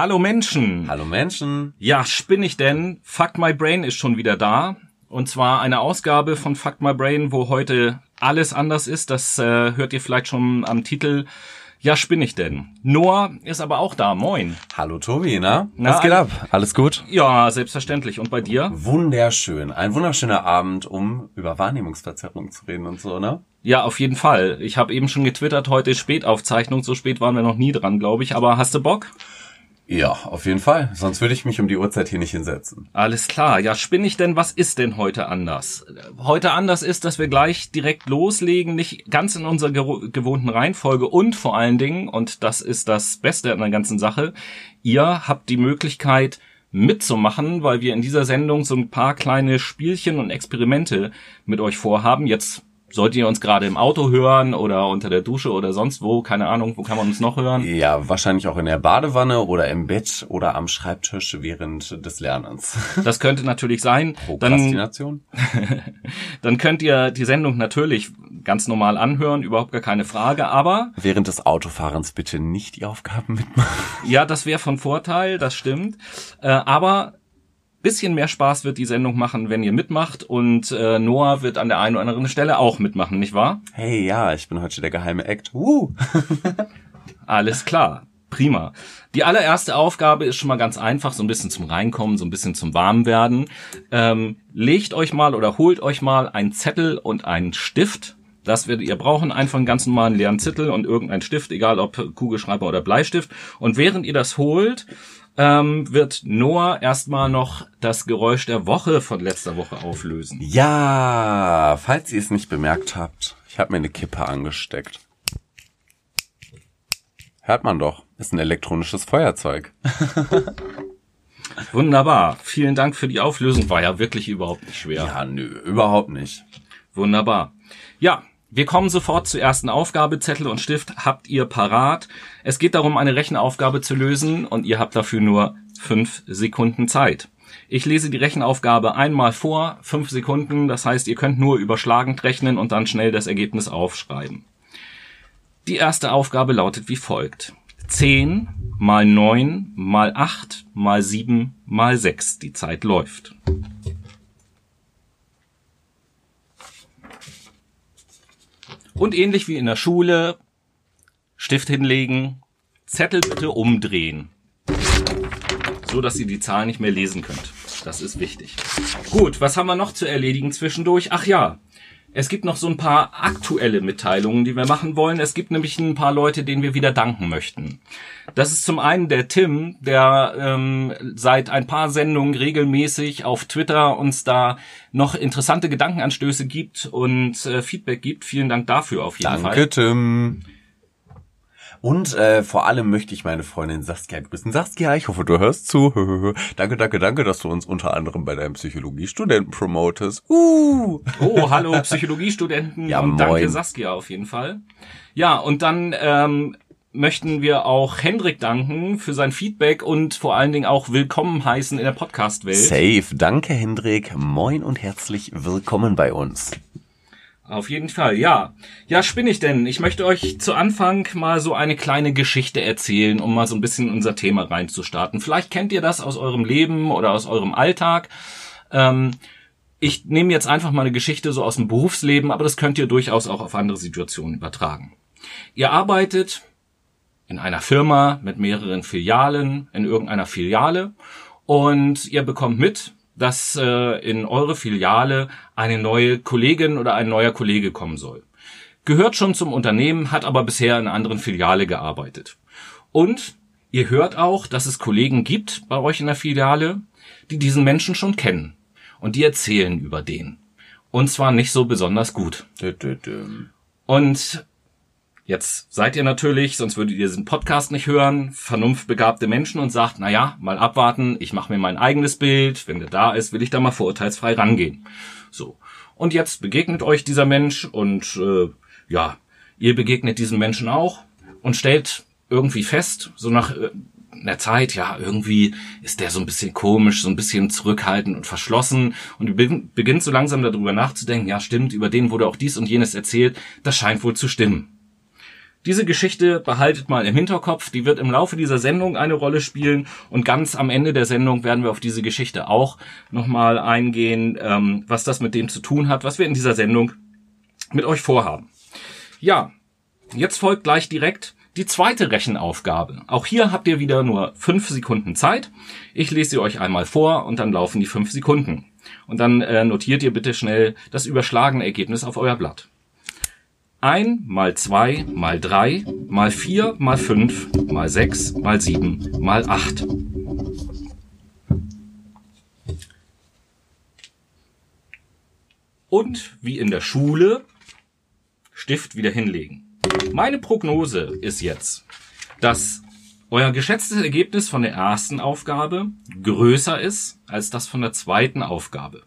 Hallo Menschen. Hallo Menschen. Ja, spinn ich denn? Fuck My Brain ist schon wieder da. Und zwar eine Ausgabe von Fuck My Brain, wo heute alles anders ist. Das äh, hört ihr vielleicht schon am Titel. Ja, spinn ich denn? Noah ist aber auch da. Moin. Hallo Tobi, na? Na, Was geht ab? Alles gut? Ja, selbstverständlich. Und bei dir? Wunderschön. Ein wunderschöner Abend, um über Wahrnehmungsverzerrung zu reden und so, ne? Ja, auf jeden Fall. Ich habe eben schon getwittert, heute ist Spätaufzeichnung. So spät waren wir noch nie dran, glaube ich. Aber hast du Bock? Ja, auf jeden Fall. Sonst würde ich mich um die Uhrzeit hier nicht hinsetzen. Alles klar. Ja, spinn ich denn, was ist denn heute anders? Heute anders ist, dass wir gleich direkt loslegen, nicht ganz in unserer gewo- gewohnten Reihenfolge und vor allen Dingen, und das ist das Beste an der ganzen Sache, ihr habt die Möglichkeit mitzumachen, weil wir in dieser Sendung so ein paar kleine Spielchen und Experimente mit euch vorhaben. Jetzt solltet ihr uns gerade im Auto hören oder unter der Dusche oder sonst wo, keine Ahnung, wo kann man uns noch hören? Ja, wahrscheinlich auch in der Badewanne oder im Bett oder am Schreibtisch während des Lernens. Das könnte natürlich sein. Dann Prokrastination? dann könnt ihr die Sendung natürlich ganz normal anhören, überhaupt gar keine Frage. Aber Während des Autofahrens bitte nicht die Aufgaben mitmachen. ja, das wäre von Vorteil, das stimmt. Äh, aber bisschen mehr Spaß wird die Sendung machen, wenn ihr mitmacht. Und äh, Noah wird an der einen oder anderen Stelle auch mitmachen, nicht wahr? Hey, ja, ich bin heute der geheime Act. Uh. Alles klar. Prima. Die allererste Aufgabe ist schon mal ganz einfach, so ein bisschen zum Reinkommen, so ein bisschen zum Warmwerden. Ähm, legt euch mal oder holt euch mal einen Zettel und einen Stift. Das werdet ihr brauchen, einfach einen ganz normalen leeren Zettel und irgendeinen Stift, egal ob Kugelschreiber oder Bleistift. Und während ihr das holt, ähm, wird Noah erstmal noch das Geräusch der Woche von letzter Woche auflösen. Ja, falls ihr es nicht bemerkt habt, ich habe mir eine Kippe angesteckt. Hört man doch, ist ein elektronisches Feuerzeug. Wunderbar. Vielen Dank für die Auflösung. War ja wirklich überhaupt nicht schwer. Ja, nö, überhaupt nicht. Wunderbar. Ja, wir kommen sofort zur ersten Aufgabe. Zettel und Stift habt ihr parat. Es geht darum, eine Rechenaufgabe zu lösen und ihr habt dafür nur fünf Sekunden Zeit. Ich lese die Rechenaufgabe einmal vor, fünf Sekunden. Das heißt, ihr könnt nur überschlagend rechnen und dann schnell das Ergebnis aufschreiben. Die erste Aufgabe lautet wie folgt. 10 mal 9 mal 8 mal 7 mal 6. Die Zeit läuft. Und ähnlich wie in der Schule, Stift hinlegen, Zettel bitte umdrehen. So dass ihr die Zahl nicht mehr lesen könnt. Das ist wichtig. Gut, was haben wir noch zu erledigen zwischendurch? Ach ja, es gibt noch so ein paar aktuelle Mitteilungen, die wir machen wollen. Es gibt nämlich ein paar Leute, denen wir wieder danken möchten. Das ist zum einen der Tim, der ähm, seit ein paar Sendungen regelmäßig auf Twitter uns da noch interessante Gedankenanstöße gibt und äh, Feedback gibt. Vielen Dank dafür auf jeden Fall. Danke, Tim. Und äh, vor allem möchte ich meine Freundin Saskia grüßen. Saskia, ich hoffe, du hörst zu. danke, danke, danke, dass du uns unter anderem bei deinem Psychologiestudenten promotest. Uh. Oh, hallo Psychologiestudenten Ja, und danke moin. Saskia auf jeden Fall. Ja, und dann ähm, möchten wir auch Hendrik danken für sein Feedback und vor allen Dingen auch willkommen heißen in der Podcast-Welt. Safe. Danke, Hendrik. Moin und herzlich willkommen bei uns. Auf jeden Fall, ja. Ja, spinn ich denn. Ich möchte euch zu Anfang mal so eine kleine Geschichte erzählen, um mal so ein bisschen unser Thema reinzustarten. Vielleicht kennt ihr das aus eurem Leben oder aus eurem Alltag. Ähm, ich nehme jetzt einfach mal eine Geschichte so aus dem Berufsleben, aber das könnt ihr durchaus auch auf andere Situationen übertragen. Ihr arbeitet in einer Firma mit mehreren Filialen, in irgendeiner Filiale und ihr bekommt mit, dass äh, in eure Filiale eine neue Kollegin oder ein neuer Kollege kommen soll. Gehört schon zum Unternehmen, hat aber bisher in einer anderen Filiale gearbeitet. Und ihr hört auch, dass es Kollegen gibt bei euch in der Filiale, die diesen Menschen schon kennen. Und die erzählen über den. Und zwar nicht so besonders gut. Und jetzt seid ihr natürlich, sonst würdet ihr diesen Podcast nicht hören, vernunftbegabte Menschen und sagt, na ja, mal abwarten, ich mache mir mein eigenes Bild, wenn der da ist, will ich da mal vorurteilsfrei rangehen. So. Und jetzt begegnet euch dieser Mensch und äh, ja, ihr begegnet diesem Menschen auch und stellt irgendwie fest, so nach äh, einer Zeit, ja, irgendwie ist der so ein bisschen komisch, so ein bisschen zurückhaltend und verschlossen und beginnt so langsam darüber nachzudenken, ja, stimmt, über den wurde auch dies und jenes erzählt, das scheint wohl zu stimmen. Diese Geschichte behaltet mal im Hinterkopf, die wird im Laufe dieser Sendung eine Rolle spielen und ganz am Ende der Sendung werden wir auf diese Geschichte auch nochmal eingehen, ähm, was das mit dem zu tun hat, was wir in dieser Sendung mit euch vorhaben. Ja, jetzt folgt gleich direkt die zweite Rechenaufgabe. Auch hier habt ihr wieder nur fünf Sekunden Zeit. Ich lese sie euch einmal vor und dann laufen die fünf Sekunden. Und dann äh, notiert ihr bitte schnell das überschlagene Ergebnis auf euer Blatt. Ein mal zwei mal drei mal vier mal fünf mal sechs mal sieben mal acht. Und wie in der Schule, Stift wieder hinlegen. Meine Prognose ist jetzt, dass euer geschätztes Ergebnis von der ersten Aufgabe größer ist als das von der zweiten Aufgabe.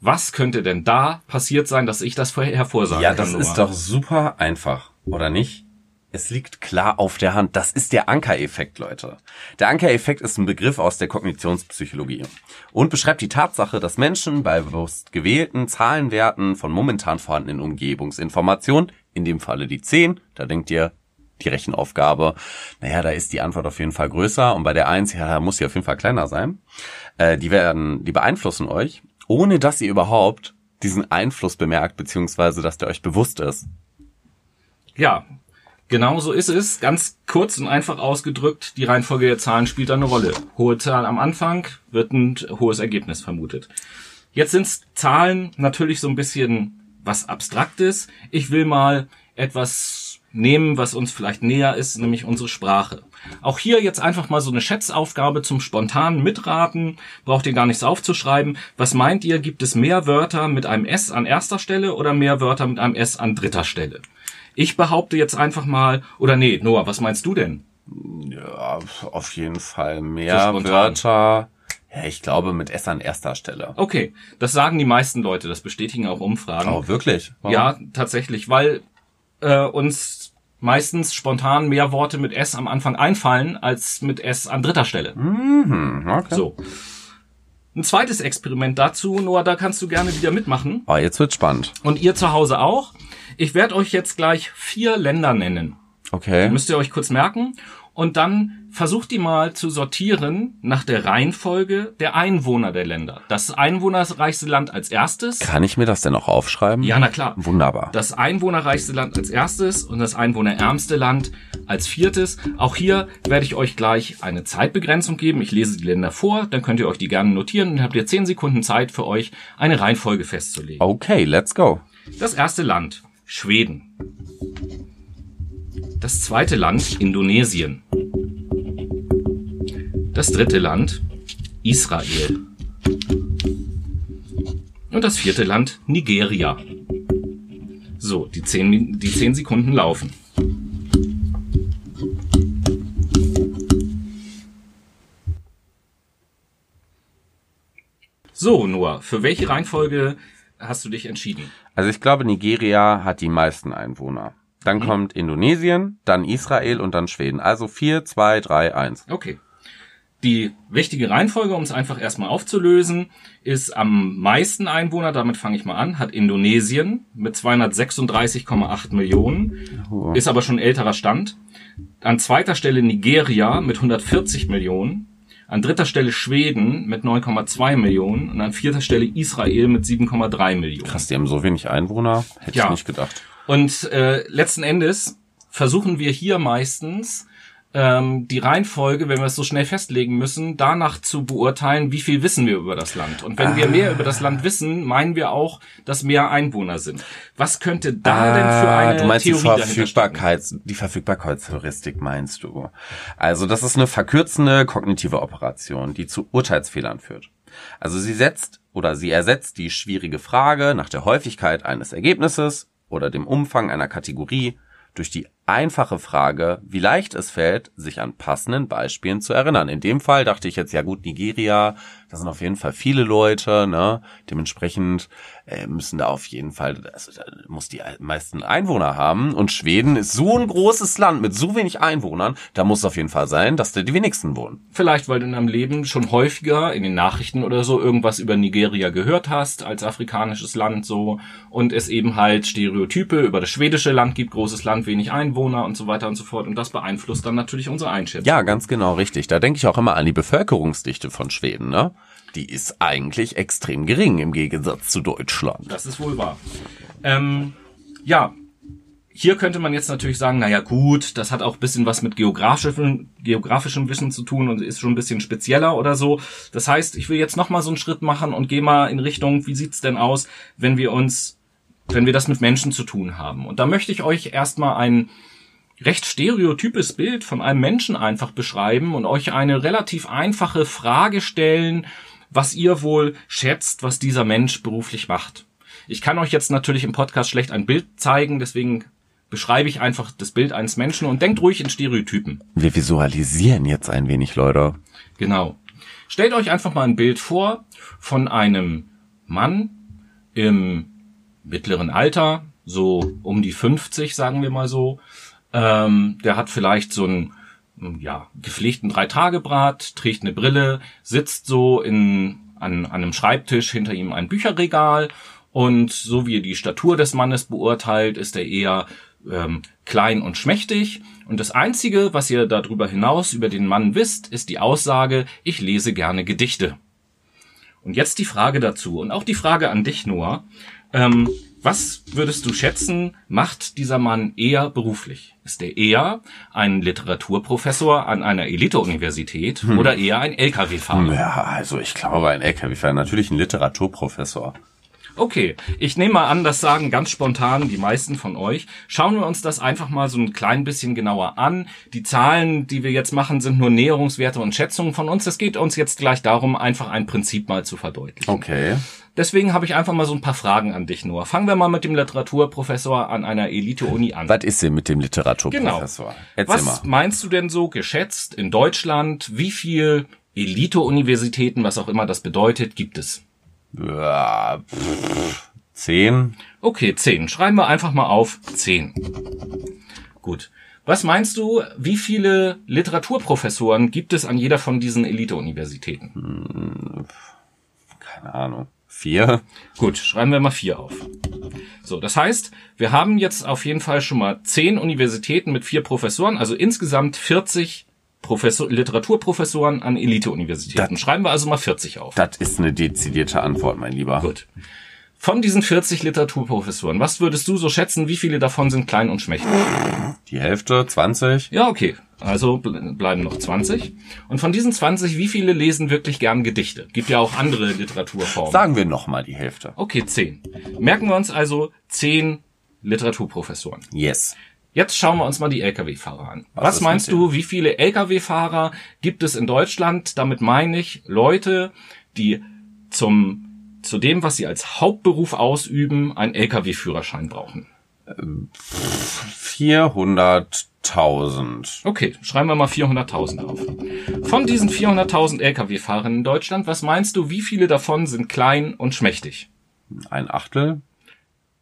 Was könnte denn da passiert sein, dass ich das vorher hervorsagen Ja, das ist doch super einfach, oder nicht? Es liegt klar auf der Hand. Das ist der Anker-Effekt, Leute. Der Anker-Effekt ist ein Begriff aus der Kognitionspsychologie und beschreibt die Tatsache, dass Menschen bei bewusst gewählten Zahlenwerten von momentan vorhandenen Umgebungsinformationen, in dem Falle die 10, da denkt ihr, die Rechenaufgabe, naja, da ist die Antwort auf jeden Fall größer und bei der 1, ja, da muss sie auf jeden Fall kleiner sein. Äh, die werden, die beeinflussen euch, ohne dass ihr überhaupt diesen Einfluss bemerkt, beziehungsweise dass der euch bewusst ist. Ja, genau so ist es. Ganz kurz und einfach ausgedrückt, die Reihenfolge der Zahlen spielt eine Rolle. Hohe Zahl am Anfang wird ein hohes Ergebnis vermutet. Jetzt sind Zahlen natürlich so ein bisschen was Abstraktes. Ich will mal etwas nehmen, was uns vielleicht näher ist, nämlich unsere Sprache. Auch hier jetzt einfach mal so eine Schätzaufgabe zum spontanen Mitraten. Braucht ihr gar nichts aufzuschreiben. Was meint ihr, gibt es mehr Wörter mit einem S an erster Stelle oder mehr Wörter mit einem S an dritter Stelle? Ich behaupte jetzt einfach mal, oder nee, Noah, was meinst du denn? Ja, auf jeden Fall So mehr spontan. Wörter. Ja, ich glaube mit S an erster Stelle. Okay, das sagen die meisten Leute, das bestätigen auch Umfragen. Oh, wirklich? Warum? Ja, tatsächlich, weil äh, uns meistens spontan mehr Worte mit S am Anfang einfallen als mit S an dritter Stelle. Hm, okay. So. Ein zweites Experiment dazu, Noah, da kannst du gerne wieder mitmachen. Oh, jetzt wird's spannend. Und ihr zu Hause auch. Ich werde euch jetzt gleich vier Länder nennen. Okay. Müsst ihr euch kurz merken. Und dann versucht die mal zu sortieren nach der Reihenfolge der Einwohner der Länder. Das einwohnerreichste Land als erstes. Kann ich mir das denn auch aufschreiben? Ja, na klar. Wunderbar. Das einwohnerreichste Land als erstes und das einwohnerärmste Land als viertes. Auch hier werde ich euch gleich eine Zeitbegrenzung geben. Ich lese die Länder vor, dann könnt ihr euch die gerne notieren und habt ihr zehn Sekunden Zeit für euch, eine Reihenfolge festzulegen. Okay, let's go. Das erste Land, Schweden. Das zweite Land, Indonesien. Das dritte Land, Israel. Und das vierte Land, Nigeria. So, die zehn, die zehn Sekunden laufen. So, Noah, für welche Reihenfolge hast du dich entschieden? Also ich glaube, Nigeria hat die meisten Einwohner. Dann kommt Indonesien, dann Israel und dann Schweden. Also 4, 2, 3, 1. Okay. Die wichtige Reihenfolge, um es einfach erstmal aufzulösen, ist am meisten Einwohner, damit fange ich mal an, hat Indonesien mit 236,8 Millionen, ist aber schon älterer Stand. An zweiter Stelle Nigeria mit 140 Millionen, an dritter Stelle Schweden mit 9,2 Millionen und an vierter Stelle Israel mit 7,3 Millionen. Krass, die haben so wenig Einwohner. Hätte Ja. ich nicht gedacht. Und äh, letzten Endes versuchen wir hier meistens ähm, die Reihenfolge, wenn wir es so schnell festlegen müssen, danach zu beurteilen, wie viel wissen wir über das Land. Und wenn wir mehr über das Land wissen, meinen wir auch, dass mehr Einwohner sind. Was könnte da denn für eine Ah, du meinst Theorie die? Verfügbarkeits, die Verfügbarkeitsheuristik meinst du. Also das ist eine verkürzende kognitive Operation, die zu Urteilsfehlern führt. Also sie setzt oder sie ersetzt die schwierige Frage nach der Häufigkeit eines Ergebnisses oder dem Umfang einer Kategorie durch die einfache Frage, wie leicht es fällt, sich an passenden Beispielen zu erinnern. In dem Fall dachte ich jetzt, ja gut, Nigeria, Das sind auf jeden Fall viele Leute, ne? Dementsprechend äh, müssen da auf jeden Fall, also da muss die meisten Einwohner haben. Und Schweden ist so ein großes Land mit so wenig Einwohnern, da muss es auf jeden Fall sein, dass da die wenigsten wohnen. Vielleicht, weil du in deinem Leben schon häufiger in den Nachrichten oder so irgendwas über Nigeria gehört hast, als afrikanisches Land so, und es eben halt Stereotype über das schwedische Land gibt, großes Land, wenig Einwohner und so weiter und so fort. Und das beeinflusst dann natürlich unsere Einschätzung. Ja, ganz genau richtig. Da denke ich auch immer an die Bevölkerungsdichte von Schweden, ne? Die ist eigentlich extrem gering im Gegensatz zu Deutschland. Das ist wohl wahr. Ähm, ja, hier könnte man jetzt natürlich sagen, naja gut, das hat auch bisschen was mit geografischem, geografischem Wissen zu tun und ist schon ein bisschen spezieller oder so. Das heißt, ich will jetzt nochmal so einen Schritt machen und gehe mal in Richtung, wie sieht's denn aus, wenn wir uns, wenn wir das mit Menschen zu tun haben. Und da möchte ich euch erstmal ein recht stereotypes Bild von einem Menschen einfach beschreiben und euch eine relativ einfache Frage stellen, was ihr wohl schätzt, was dieser Mensch beruflich macht. Ich kann euch jetzt natürlich im Podcast schlecht ein Bild zeigen, deswegen beschreibe ich einfach das Bild eines Menschen und denkt ruhig in Stereotypen. Wir visualisieren jetzt ein wenig, Leute. Genau. Stellt euch einfach mal ein Bild vor von einem Mann im mittleren Alter, so um die 50, sagen wir mal so. Ähm, der hat vielleicht so ein ja, gepflegten Drei-Tage-Brat, trägt eine Brille, sitzt so in, an, an einem Schreibtisch, hinter ihm ein Bücherregal und so wie ihr die Statur des Mannes beurteilt, ist er eher ähm, klein und schmächtig. Und das Einzige, was ihr darüber hinaus über den Mann wisst, ist die Aussage, ich lese gerne Gedichte. Und jetzt die Frage dazu und auch die Frage an dich, Noah. Ähm, was würdest du schätzen, macht dieser Mann eher beruflich? Ist er eher ein Literaturprofessor an einer Elite-Universität hm. oder eher ein LKW-Fahrer? Ja, also ich glaube ein LKW-Fahrer, natürlich ein Literaturprofessor. Okay, ich nehme mal an, das sagen ganz spontan die meisten von euch. Schauen wir uns das einfach mal so ein klein bisschen genauer an. Die Zahlen, die wir jetzt machen, sind nur Näherungswerte und Schätzungen von uns. Es geht uns jetzt gleich darum, einfach ein Prinzip mal zu verdeutlichen. Okay. Deswegen habe ich einfach mal so ein paar Fragen an dich, Noah. Fangen wir mal mit dem Literaturprofessor an einer Elite-Uni an. Was ist denn mit dem Literaturprofessor? Genau. Erzähl Was mal. meinst du denn so geschätzt in Deutschland? Wie viel Elite-Universitäten, was auch immer das bedeutet, gibt es? Ja, pff, zehn. Okay, zehn. Schreiben wir einfach mal auf zehn. Gut. Was meinst du, wie viele Literaturprofessoren gibt es an jeder von diesen Elite-Universitäten? Hm, keine Ahnung. Vier? Gut, schreiben wir mal vier auf. So, das heißt, wir haben jetzt auf jeden Fall schon mal zehn Universitäten mit vier Professoren, also insgesamt 40 Professor, Literaturprofessoren an Elite-Universitäten. Schreiben wir also mal 40 auf. Das ist eine dezidierte Antwort, mein Lieber. Gut. Von diesen 40 Literaturprofessoren, was würdest du so schätzen, wie viele davon sind klein und schmächtig? Die Hälfte, 20? Ja, okay. Also bleiben noch 20. Und von diesen 20, wie viele lesen wirklich gern Gedichte? Gibt ja auch andere Literaturformen. Sagen wir nochmal die Hälfte. Okay, 10. Merken wir uns also 10 Literaturprofessoren. Yes. Jetzt schauen wir uns mal die Lkw-Fahrer an. Was, Was meinst du, wie viele Lkw-Fahrer gibt es in Deutschland? Damit meine ich Leute, die zum zu dem, was sie als Hauptberuf ausüben, einen Lkw-Führerschein brauchen. 400.000. Okay, schreiben wir mal 400.000 auf. Von diesen 400.000 Lkw-Fahrern in Deutschland, was meinst du, wie viele davon sind klein und schmächtig? Ein Achtel?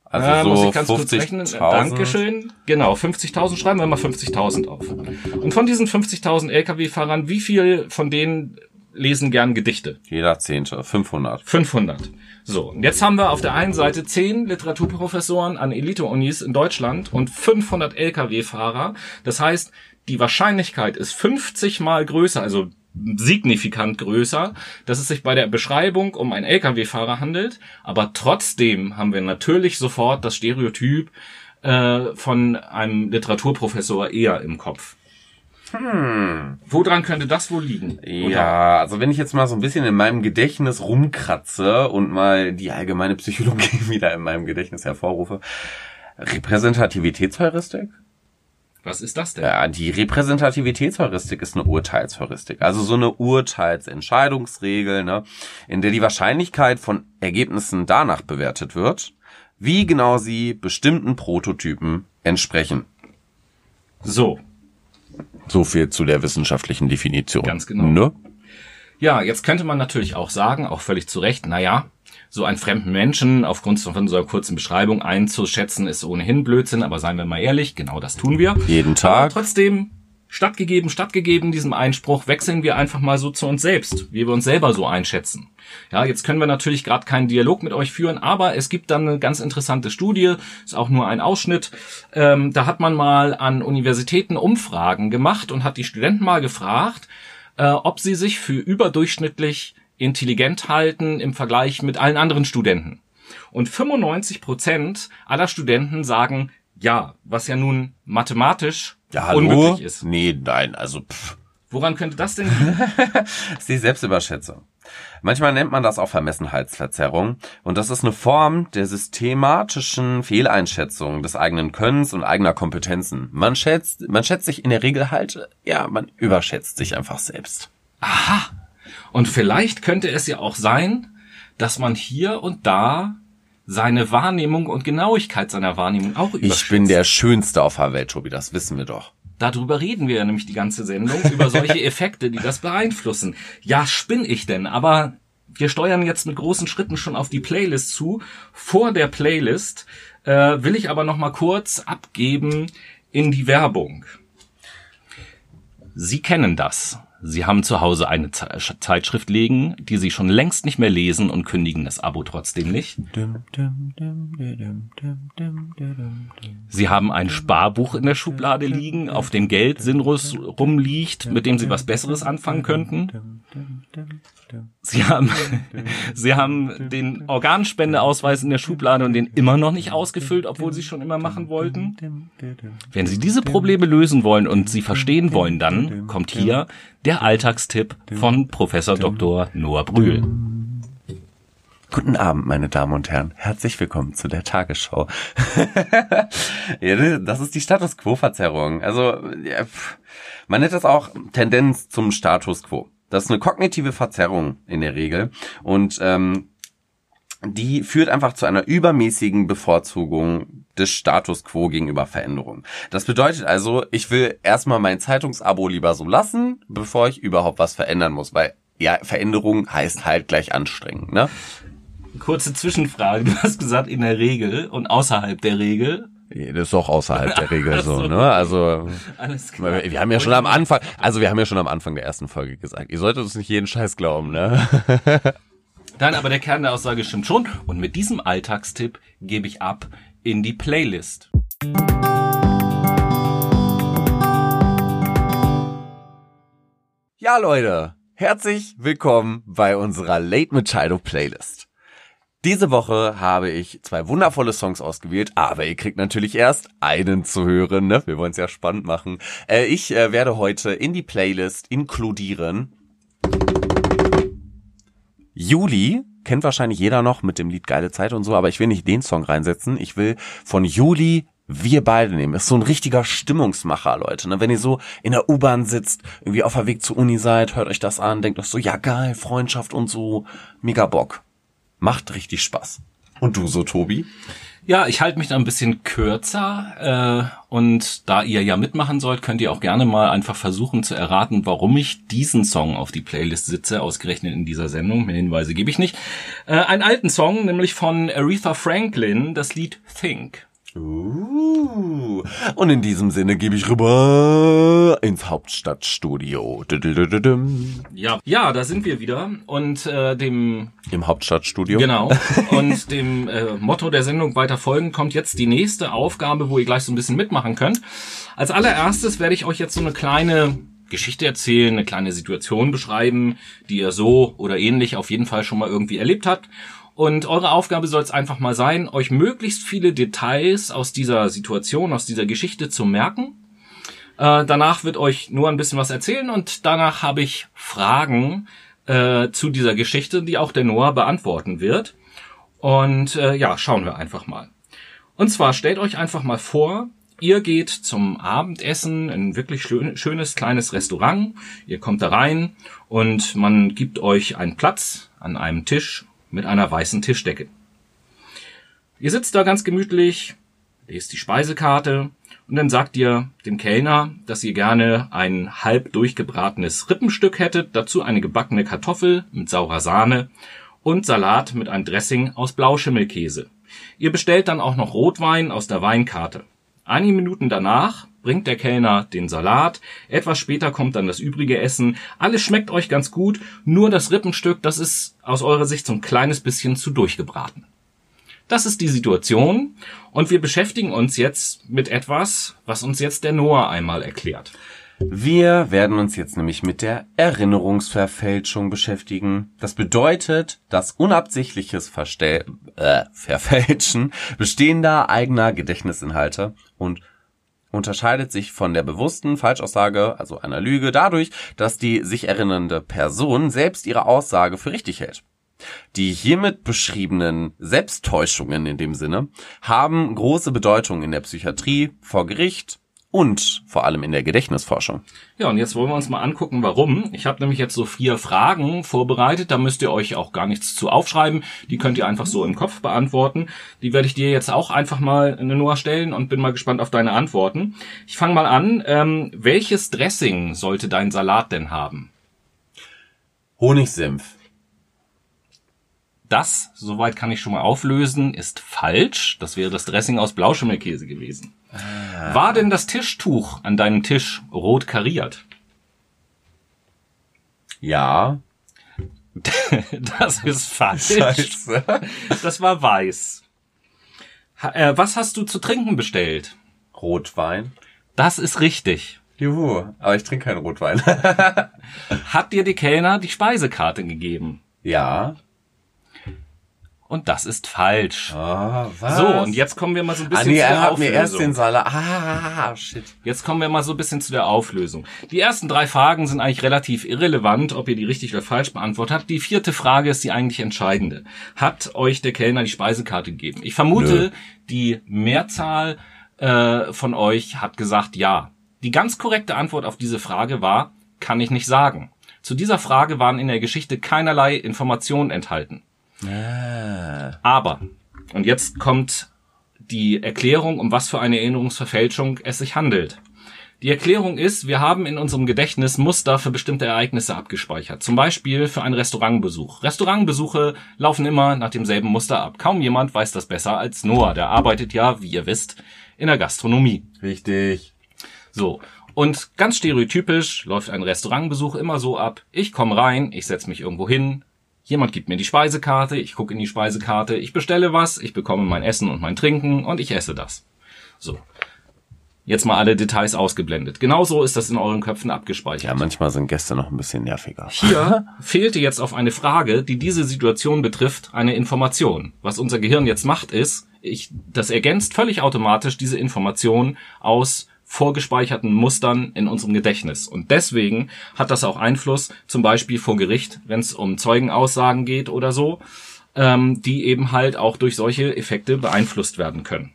Also äh, so muss ich ganz kurz rechnen. Dankeschön. Genau, 50.000 schreiben wir mal 50.000 auf. Und von diesen 50.000 Lkw-Fahrern, wie viel von denen lesen gern Gedichte? Jeder Zehnte, 500. 500. So, und jetzt haben wir auf der einen Seite 10 Literaturprofessoren an Elite-Unis in Deutschland und 500 Lkw-Fahrer. Das heißt, die Wahrscheinlichkeit ist 50 mal größer, also signifikant größer, dass es sich bei der Beschreibung um einen Lkw-Fahrer handelt, aber trotzdem haben wir natürlich sofort das Stereotyp äh, von einem Literaturprofessor eher im Kopf. Hm. Woran könnte das wohl liegen? Ja, also wenn ich jetzt mal so ein bisschen in meinem Gedächtnis rumkratze und mal die allgemeine Psychologie wieder in meinem Gedächtnis hervorrufe, Repräsentativitätsheuristik? Was ist das denn? Ja, die Repräsentativitätsheuristik ist eine Urteilsheuristik. Also so eine Urteilsentscheidungsregel, ne, in der die Wahrscheinlichkeit von Ergebnissen danach bewertet wird, wie genau sie bestimmten Prototypen entsprechen. So. So viel zu der wissenschaftlichen Definition. Ganz genau. Ne? Ja, jetzt könnte man natürlich auch sagen, auch völlig zu Recht, naja, so einen fremden Menschen aufgrund von so einer kurzen Beschreibung einzuschätzen, ist ohnehin Blödsinn, aber seien wir mal ehrlich, genau das tun wir. Jeden Tag. Aber trotzdem, stattgegeben, stattgegeben diesem Einspruch, wechseln wir einfach mal so zu uns selbst, wie wir uns selber so einschätzen. Ja, jetzt können wir natürlich gerade keinen Dialog mit euch führen, aber es gibt dann eine ganz interessante Studie, ist auch nur ein Ausschnitt. Ähm, da hat man mal an Universitäten Umfragen gemacht und hat die Studenten mal gefragt, äh, ob sie sich für überdurchschnittlich intelligent halten im Vergleich mit allen anderen Studenten. Und 95 Prozent aller Studenten sagen ja, was ja nun mathematisch Ja, hallo? unmöglich ist. Nee, nein, also pff. Woran könnte das denn liegen? Das ist die Selbstüberschätzung. Manchmal nennt man das auch Vermessenheitsverzerrung und das ist eine Form der systematischen Fehleinschätzung des eigenen Könnens und eigener Kompetenzen. Man schätzt, man schätzt sich in der Regel halt, ja, man überschätzt sich einfach selbst. Und vielleicht könnte es ja auch sein, dass man hier und da seine Wahrnehmung und Genauigkeit seiner Wahrnehmung auch überschätzt. Ich bin der Schönste auf der Welt, Tobi, das wissen wir doch. Darüber reden wir ja nämlich die ganze Sendung, über solche Effekte, die das beeinflussen. Ja, spinn ich denn, aber wir steuern jetzt mit großen Schritten schon auf die Playlist zu. Vor der Playlist äh, will ich aber noch mal kurz abgeben in die Werbung. Sie kennen das. Sie haben zu Hause eine Ze- Zeitschrift liegen, die Sie schon längst nicht mehr lesen und kündigen das Abo trotzdem nicht. Sie haben ein Sparbuch in der Schublade liegen, auf dem Geld sinnlos rumliegt, mit dem Sie was Besseres anfangen könnten. Sie haben, Sie haben den Organspendeausweis in der Schublade und den immer noch nicht ausgefüllt, obwohl Sie schon immer machen wollten. Wenn Sie diese Probleme lösen wollen und sie verstehen wollen, dann kommt hier der Alltagstipp von Professor Dr. Noah Brühl. Guten Abend, meine Damen und Herren. Herzlich willkommen zu der Tagesschau. ja, das ist die Status Quo-Verzerrung. Also, man nennt das auch Tendenz zum Status Quo. Das ist eine kognitive Verzerrung in der Regel. Und ähm, die führt einfach zu einer übermäßigen Bevorzugung des Status quo gegenüber Veränderungen. Das bedeutet also, ich will erstmal mein Zeitungsabo lieber so lassen, bevor ich überhaupt was verändern muss, weil ja, Veränderung heißt halt gleich anstrengend, ne? Kurze Zwischenfrage. Du hast gesagt, in der Regel und außerhalb der Regel. Das ist auch außerhalb der Regel so, ne? Also Alles klar. wir haben ja schon am Anfang, also wir haben ja schon am Anfang der ersten Folge gesagt, ihr solltet uns nicht jeden Scheiß glauben, ne? Nein, aber der Kern der Aussage stimmt schon. Und mit diesem Alltagstipp gebe ich ab in die Playlist. Ja, Leute, herzlich willkommen bei unserer Late Machado Playlist. Diese Woche habe ich zwei wundervolle Songs ausgewählt, aber ihr kriegt natürlich erst einen zu hören, ne? Wir wollen es ja spannend machen. Äh, ich äh, werde heute in die Playlist inkludieren Juli, kennt wahrscheinlich jeder noch mit dem Lied Geile Zeit und so, aber ich will nicht den Song reinsetzen. Ich will von Juli wir beide nehmen. Ist so ein richtiger Stimmungsmacher, Leute. Ne? Wenn ihr so in der U-Bahn sitzt, irgendwie auf der Weg zur Uni seid, hört euch das an, denkt euch so, ja geil, Freundschaft und so, mega Bock. Macht richtig Spaß. Und du so, Tobi? Ja, ich halte mich da ein bisschen kürzer äh, und da ihr ja mitmachen sollt, könnt ihr auch gerne mal einfach versuchen zu erraten, warum ich diesen Song auf die Playlist sitze, ausgerechnet in dieser Sendung. Mehr Hinweise gebe ich nicht. Äh, einen alten Song, nämlich von Aretha Franklin, das Lied Think. Uh, und in diesem Sinne gebe ich rüber ins Hauptstadtstudio. Ja, ja, da sind wir wieder und äh, dem Im Hauptstadtstudio. Genau. Und dem äh, Motto der Sendung weiter folgen kommt jetzt die nächste Aufgabe, wo ihr gleich so ein bisschen mitmachen könnt. Als allererstes werde ich euch jetzt so eine kleine Geschichte erzählen, eine kleine Situation beschreiben, die ihr so oder ähnlich auf jeden Fall schon mal irgendwie erlebt habt. Und eure Aufgabe soll es einfach mal sein, euch möglichst viele Details aus dieser Situation, aus dieser Geschichte zu merken. Äh, danach wird euch nur ein bisschen was erzählen und danach habe ich Fragen äh, zu dieser Geschichte, die auch der Noah beantworten wird. Und äh, ja, schauen wir einfach mal. Und zwar stellt euch einfach mal vor, ihr geht zum Abendessen in ein wirklich schön, schönes kleines Restaurant. Ihr kommt da rein und man gibt euch einen Platz an einem Tisch mit einer weißen Tischdecke. Ihr sitzt da ganz gemütlich, lest die Speisekarte und dann sagt ihr dem Kellner, dass ihr gerne ein halb durchgebratenes Rippenstück hättet, dazu eine gebackene Kartoffel mit saurer Sahne und Salat mit einem Dressing aus Blauschimmelkäse. Ihr bestellt dann auch noch Rotwein aus der Weinkarte. Einige Minuten danach bringt der Kellner den Salat, etwas später kommt dann das übrige Essen. Alles schmeckt euch ganz gut, nur das Rippenstück, das ist aus eurer Sicht so ein kleines bisschen zu durchgebraten. Das ist die Situation und wir beschäftigen uns jetzt mit etwas, was uns jetzt der Noah einmal erklärt. Wir werden uns jetzt nämlich mit der Erinnerungsverfälschung beschäftigen. Das bedeutet, das unabsichtliches Verstell äh, Verfälschen bestehender eigener Gedächtnisinhalte und unterscheidet sich von der bewussten Falschaussage, also einer Lüge, dadurch, dass die sich erinnernde Person selbst ihre Aussage für richtig hält. Die hiermit beschriebenen Selbsttäuschungen in dem Sinne haben große Bedeutung in der Psychiatrie, vor Gericht, und vor allem in der Gedächtnisforschung. Ja, und jetzt wollen wir uns mal angucken, warum. Ich habe nämlich jetzt so vier Fragen vorbereitet, da müsst ihr euch auch gar nichts zu aufschreiben, die könnt ihr einfach so im Kopf beantworten. Die werde ich dir jetzt auch einfach mal in eine Noah stellen und bin mal gespannt auf deine Antworten. Ich fange mal an. Ähm, welches Dressing sollte dein Salat denn haben? Honigsenf. Das, soweit kann ich schon mal auflösen, ist falsch. Das wäre das Dressing aus Blauschimmelkäse gewesen. Ah. War denn das Tischtuch an deinem Tisch rot kariert? Ja. das ist falsch. Scheiße. Das war weiß. Äh, was hast du zu trinken bestellt? Rotwein. Das ist richtig. Juhu, aber ich trinke keinen Rotwein. Hat dir die Kellner die Speisekarte gegeben? Ja. Und das ist falsch. Oh, was? So, und jetzt kommen wir mal so ein bisschen ah, nee, zu der er hat Auflösung. mir erst den Salat. Ah, shit. Jetzt kommen wir mal so ein bisschen zu der Auflösung. Die ersten drei Fragen sind eigentlich relativ irrelevant, ob ihr die richtig oder falsch beantwortet habt. Die vierte Frage ist die eigentlich entscheidende. Hat euch der Kellner die Speisekarte gegeben? Ich vermute, Nö. die Mehrzahl äh, von euch hat gesagt ja. Die ganz korrekte Antwort auf diese Frage war, kann ich nicht sagen. Zu dieser Frage waren in der Geschichte keinerlei Informationen enthalten. Ah. Aber, und jetzt kommt die Erklärung, um was für eine Erinnerungsverfälschung es sich handelt. Die Erklärung ist, wir haben in unserem Gedächtnis Muster für bestimmte Ereignisse abgespeichert. Zum Beispiel für einen Restaurantbesuch. Restaurantbesuche laufen immer nach demselben Muster ab. Kaum jemand weiß das besser als Noah. Der arbeitet ja, wie ihr wisst, in der Gastronomie. Richtig. So. Und ganz stereotypisch läuft ein Restaurantbesuch immer so ab. Ich komme rein, ich setze mich irgendwo hin, Jemand gibt mir die Speisekarte, ich gucke in die Speisekarte, ich bestelle was, ich bekomme mein Essen und mein Trinken und ich esse das. So. Jetzt mal alle Details ausgeblendet. Genauso ist das in euren Köpfen abgespeichert. Ja, manchmal sind Gäste noch ein bisschen nerviger. Hier fehlte jetzt auf eine Frage, die diese Situation betrifft, eine Information. Was unser Gehirn jetzt macht, ist, ich, das ergänzt völlig automatisch diese Information aus vorgespeicherten Mustern in unserem Gedächtnis. Und deswegen hat das auch Einfluss, zum Beispiel vor Gericht, wenn es um Zeugenaussagen geht oder so, ähm, die eben halt auch durch solche Effekte beeinflusst werden können.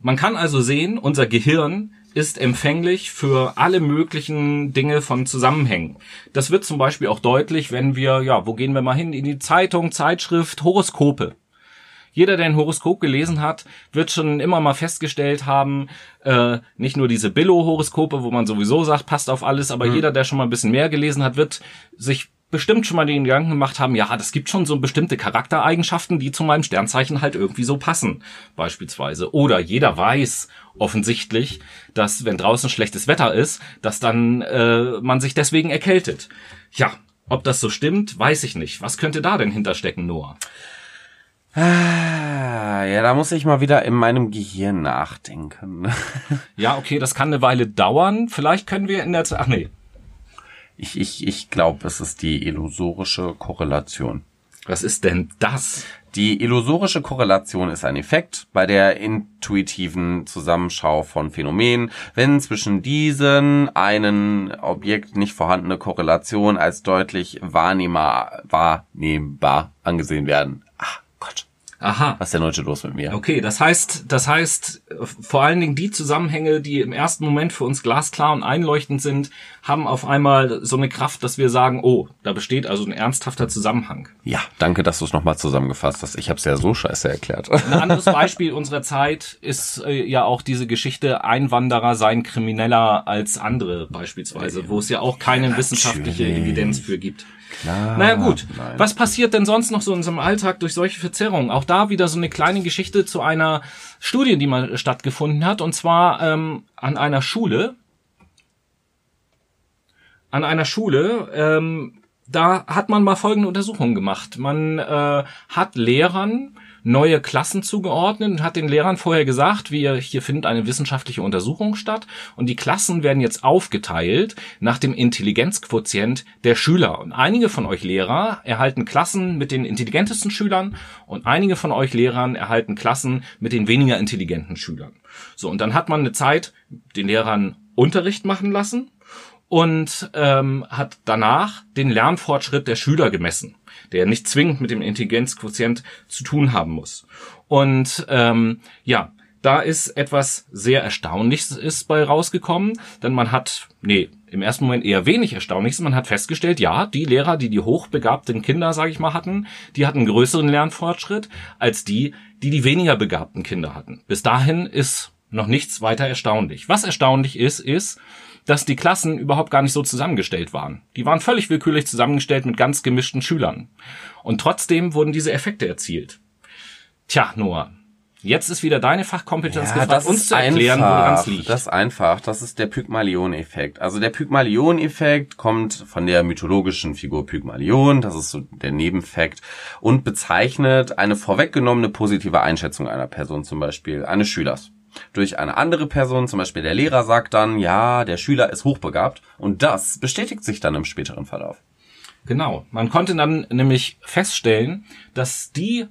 Man kann also sehen, unser Gehirn ist empfänglich für alle möglichen Dinge von Zusammenhängen. Das wird zum Beispiel auch deutlich, wenn wir, ja, wo gehen wir mal hin? In die Zeitung, Zeitschrift, Horoskope. Jeder, der ein Horoskop gelesen hat, wird schon immer mal festgestellt haben, äh, nicht nur diese Billo-Horoskope, wo man sowieso sagt, passt auf alles, aber mhm. jeder, der schon mal ein bisschen mehr gelesen hat, wird sich bestimmt schon mal den Gedanken gemacht haben, ja, das gibt schon so bestimmte Charaktereigenschaften, die zu meinem Sternzeichen halt irgendwie so passen, beispielsweise. Oder jeder weiß offensichtlich, dass wenn draußen schlechtes Wetter ist, dass dann äh, man sich deswegen erkältet. Ja, ob das so stimmt, weiß ich nicht. Was könnte da denn hinterstecken, Noah? Ah, ja, da muss ich mal wieder in meinem Gehirn nachdenken. ja, okay, das kann eine Weile dauern. Vielleicht können wir in der Zeit. Ach nee. Ich, ich, ich glaube, es ist die illusorische Korrelation. Was ist denn das? Die illusorische Korrelation ist ein Effekt bei der intuitiven Zusammenschau von Phänomenen, wenn zwischen diesen einen Objekt nicht vorhandene Korrelation als deutlich wahrnehmbar, wahrnehmbar angesehen werden. Aha. Was ist denn heute los mit mir? Okay, das heißt, das heißt, vor allen Dingen die Zusammenhänge, die im ersten Moment für uns glasklar und einleuchtend sind, haben auf einmal so eine Kraft, dass wir sagen, oh, da besteht also ein ernsthafter Zusammenhang. Ja, danke, dass du es nochmal zusammengefasst hast. Ich habe es ja so scheiße erklärt. Ein anderes Beispiel unserer Zeit ist äh, ja auch diese Geschichte, Einwanderer seien krimineller als andere beispielsweise, wo es ja auch keine Ja, wissenschaftliche. Evidenz für gibt. Klar. Naja gut, Nein. was passiert denn sonst noch so in unserem Alltag durch solche Verzerrungen? Auch da wieder so eine kleine Geschichte zu einer Studie, die mal stattgefunden hat, und zwar ähm, an einer Schule. An einer Schule, ähm, da hat man mal folgende Untersuchungen gemacht. Man äh, hat Lehrern neue Klassen zugeordnet und hat den Lehrern vorher gesagt, wir, hier findet eine wissenschaftliche Untersuchung statt und die Klassen werden jetzt aufgeteilt nach dem Intelligenzquotient der Schüler. Und einige von euch Lehrer erhalten Klassen mit den intelligentesten Schülern und einige von euch Lehrern erhalten Klassen mit den weniger intelligenten Schülern. So, und dann hat man eine Zeit den Lehrern Unterricht machen lassen und ähm, hat danach den Lernfortschritt der Schüler gemessen, der nicht zwingend mit dem Intelligenzquotient zu tun haben muss. Und ähm, ja, da ist etwas sehr Erstaunliches ist bei rausgekommen, denn man hat, nee, im ersten Moment eher wenig Erstaunliches, man hat festgestellt, ja, die Lehrer, die die hochbegabten Kinder, sage ich mal, hatten, die hatten größeren Lernfortschritt als die, die die weniger begabten Kinder hatten. Bis dahin ist noch nichts weiter erstaunlich. Was erstaunlich ist, ist, dass die Klassen überhaupt gar nicht so zusammengestellt waren. Die waren völlig willkürlich zusammengestellt mit ganz gemischten Schülern. Und trotzdem wurden diese Effekte erzielt. Tja, Noah, jetzt ist wieder deine Fachkompetenz gefragt, uns zu erklären, woran es liegt. Das ist einfach. Das ist der Pygmalion-Effekt. Also der Pygmalion-Effekt kommt von der mythologischen Figur Pygmalion. Das ist so der Nebenfakt und bezeichnet eine vorweggenommene positive Einschätzung einer Person, zum Beispiel eines Schülers. Durch eine andere Person, zum Beispiel der Lehrer, sagt dann, ja, der Schüler ist hochbegabt und das bestätigt sich dann im späteren Verlauf. Genau. Man konnte dann nämlich feststellen, dass die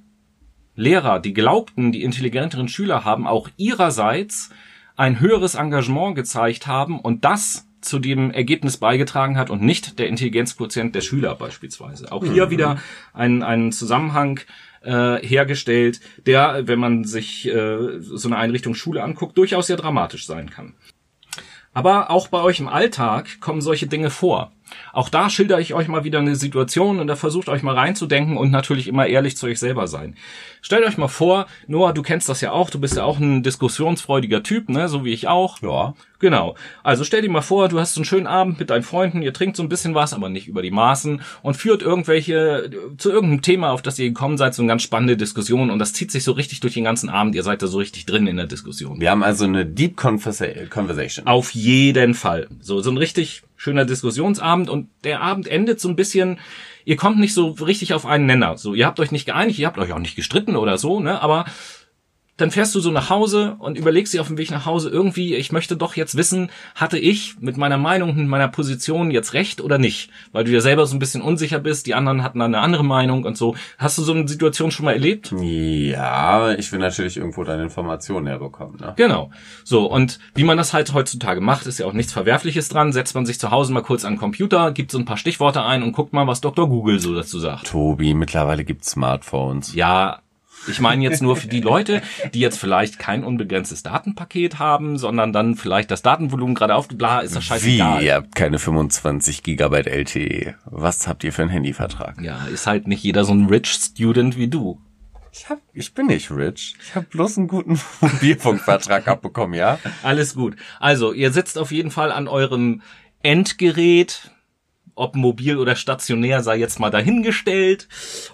Lehrer, die glaubten, die intelligenteren Schüler haben auch ihrerseits ein höheres Engagement gezeigt haben und das zu dem Ergebnis beigetragen hat und nicht der Intelligenzquotient der Schüler beispielsweise. Auch hier wieder ein, ein Zusammenhang äh, hergestellt, der, wenn man sich äh, so eine Einrichtung Schule anguckt, durchaus sehr dramatisch sein kann. Aber auch bei euch im Alltag kommen solche Dinge vor. Auch da schilder ich euch mal wieder eine Situation und da versucht euch mal reinzudenken und natürlich immer ehrlich zu euch selber sein. Stellt euch mal vor, Noah, du kennst das ja auch, du bist ja auch ein diskussionsfreudiger Typ, ne, so wie ich auch. Ja. Genau. Also stell dir mal vor, du hast einen schönen Abend mit deinen Freunden, ihr trinkt so ein bisschen was, aber nicht über die Maßen und führt irgendwelche, zu irgendeinem Thema, auf das ihr gekommen seid, so eine ganz spannende Diskussion und das zieht sich so richtig durch den ganzen Abend, ihr seid da so richtig drin in der Diskussion. Wir haben also eine Deep Conversa- Conversation. Auf jeden Fall. So, so ein richtig schöner Diskussionsabend und der Abend endet so ein bisschen, ihr kommt nicht so richtig auf einen Nenner. So, ihr habt euch nicht geeinigt, ihr habt euch auch nicht gestritten oder so, ne, aber dann fährst du so nach Hause und überlegst dir auf dem Weg nach Hause irgendwie, ich möchte doch jetzt wissen, hatte ich mit meiner Meinung, mit meiner Position jetzt recht oder nicht? Weil du dir selber so ein bisschen unsicher bist, die anderen hatten dann eine andere Meinung und so. Hast du so eine Situation schon mal erlebt? Ja, ich will natürlich irgendwo deine Informationen herbekommen. Ne? Genau. So, und wie man das halt heutzutage macht, ist ja auch nichts Verwerfliches dran. Setzt man sich zu Hause mal kurz an den Computer, gibt so ein paar Stichworte ein und guckt mal, was Dr. Google so dazu sagt. Tobi, mittlerweile gibt's Smartphones. Ja, ich meine jetzt nur für die Leute, die jetzt vielleicht kein unbegrenztes Datenpaket haben, sondern dann vielleicht das Datenvolumen gerade auf, bla, ist das Wie, scheißegal. ihr habt keine 25 Gigabyte LTE. Was habt ihr für einen Handyvertrag? Ja, ist halt nicht jeder so ein Rich Student wie du. Ich, hab, ich bin nicht rich. Ich habe bloß einen guten Mobilfunkvertrag abbekommen, ja? Alles gut. Also, ihr sitzt auf jeden Fall an eurem Endgerät, ob mobil oder stationär sei jetzt mal dahingestellt